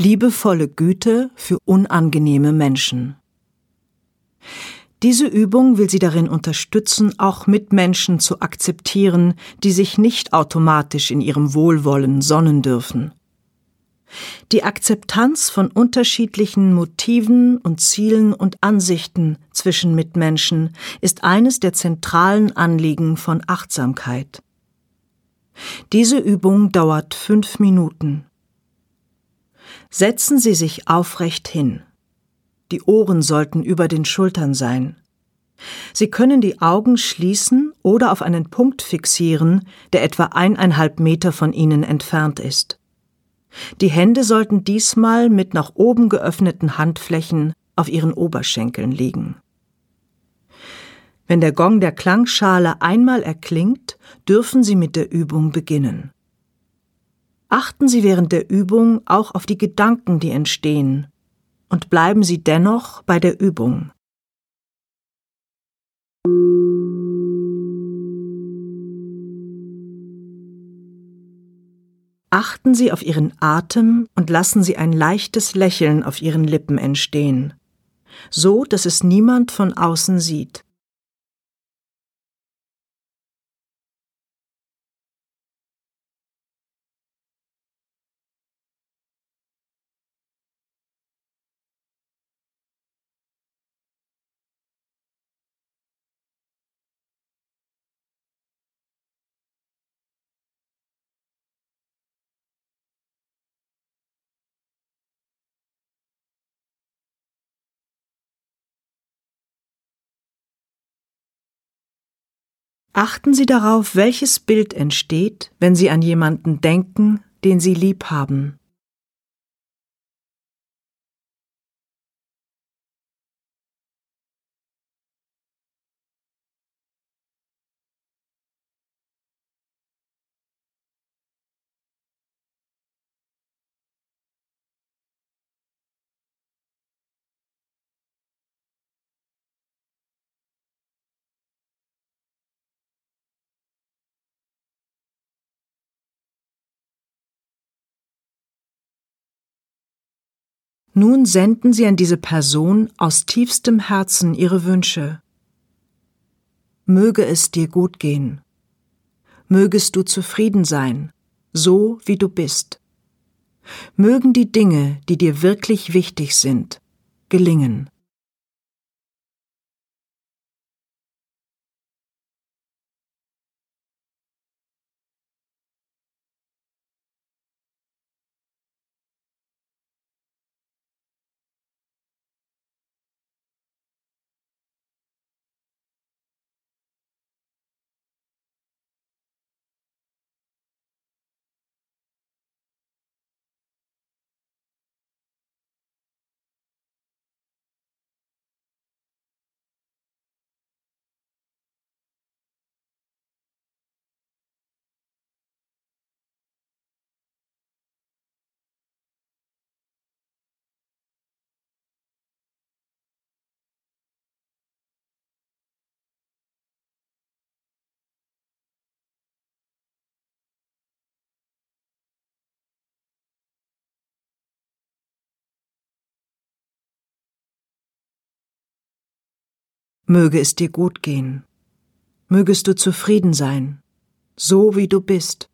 Liebevolle Güte für unangenehme Menschen. Diese Übung will sie darin unterstützen, auch Mitmenschen zu akzeptieren, die sich nicht automatisch in ihrem Wohlwollen sonnen dürfen. Die Akzeptanz von unterschiedlichen Motiven und Zielen und Ansichten zwischen Mitmenschen ist eines der zentralen Anliegen von Achtsamkeit. Diese Übung dauert fünf Minuten. Setzen Sie sich aufrecht hin. Die Ohren sollten über den Schultern sein. Sie können die Augen schließen oder auf einen Punkt fixieren, der etwa eineinhalb Meter von Ihnen entfernt ist. Die Hände sollten diesmal mit nach oben geöffneten Handflächen auf Ihren Oberschenkeln liegen. Wenn der Gong der Klangschale einmal erklingt, dürfen Sie mit der Übung beginnen. Achten Sie während der Übung auch auf die Gedanken, die entstehen, und bleiben Sie dennoch bei der Übung. Achten Sie auf Ihren Atem und lassen Sie ein leichtes Lächeln auf Ihren Lippen entstehen, so dass es niemand von außen sieht. Achten Sie darauf, welches Bild entsteht, wenn Sie an jemanden denken, den Sie lieb haben. Nun senden Sie an diese Person aus tiefstem Herzen Ihre Wünsche. Möge es dir gut gehen. Mögest du zufrieden sein, so wie du bist. Mögen die Dinge, die dir wirklich wichtig sind, gelingen. Möge es dir gut gehen. Mögest du zufrieden sein, so wie du bist.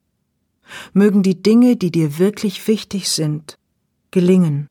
Mögen die Dinge, die dir wirklich wichtig sind, gelingen.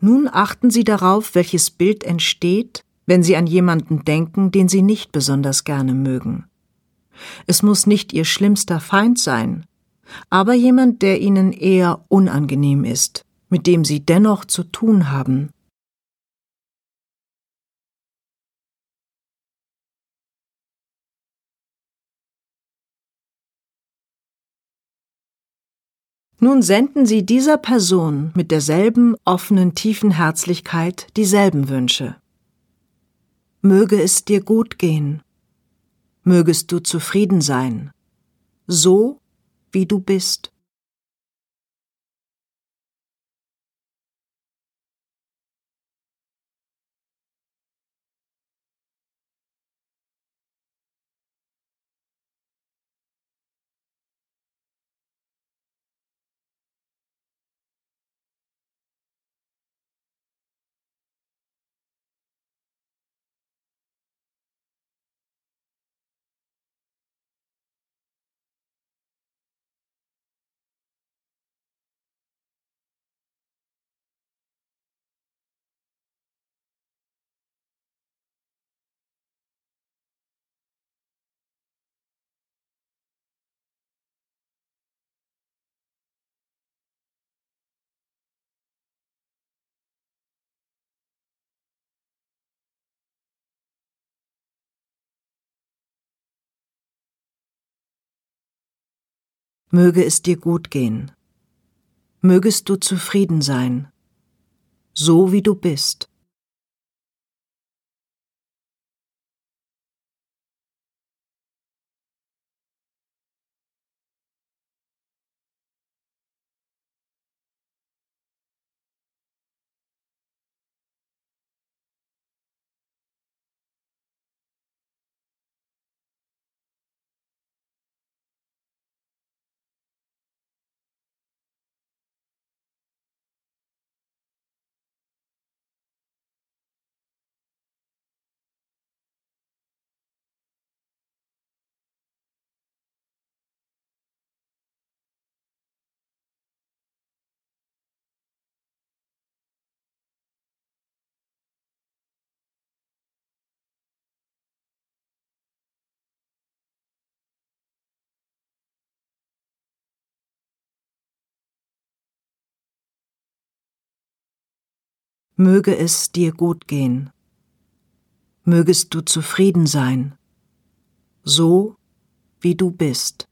Nun achten Sie darauf, welches Bild entsteht, wenn Sie an jemanden denken, den Sie nicht besonders gerne mögen. Es muss nicht Ihr schlimmster Feind sein, aber jemand, der Ihnen eher unangenehm ist, mit dem Sie dennoch zu tun haben. Nun senden Sie dieser Person mit derselben offenen, tiefen Herzlichkeit dieselben Wünsche. Möge es dir gut gehen. Mögest du zufrieden sein. So, wie du bist. Möge es dir gut gehen. Mögest du zufrieden sein, so wie du bist. Möge es dir gut gehen. Mögest du zufrieden sein, so wie du bist.